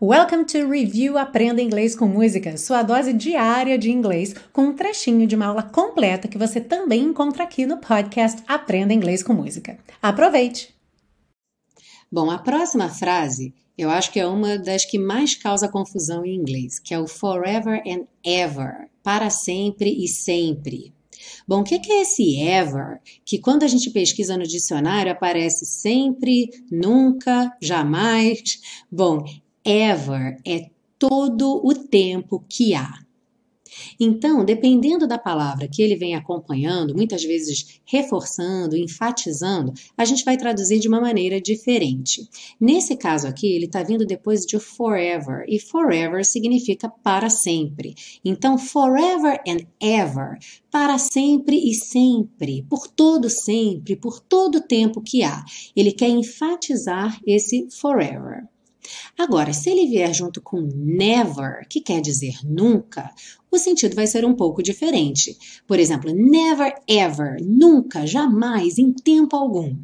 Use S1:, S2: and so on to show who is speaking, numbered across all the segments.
S1: Welcome to Review Aprenda Inglês com Música, sua dose diária de inglês, com um trechinho de uma aula completa que você também encontra aqui no podcast Aprenda Inglês com Música. Aproveite!
S2: Bom, a próxima frase eu acho que é uma das que mais causa confusão em inglês, que é o forever and ever, para sempre e sempre. Bom, o que é esse ever? Que quando a gente pesquisa no dicionário aparece sempre, nunca, jamais. Bom, ever é todo o tempo que há. Então, dependendo da palavra que ele vem acompanhando, muitas vezes reforçando, enfatizando, a gente vai traduzir de uma maneira diferente. Nesse caso aqui, ele está vindo depois de forever, e forever significa para sempre. Então, forever and ever, para sempre e sempre, por todo sempre, por todo tempo que há. Ele quer enfatizar esse forever. Agora, se ele vier junto com never, que quer dizer nunca, o sentido vai ser um pouco diferente. Por exemplo, never ever, nunca, jamais, em tempo algum.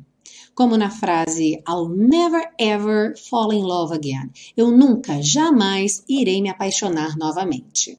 S2: Como na frase I'll never ever fall in love again. Eu nunca, jamais irei me apaixonar novamente.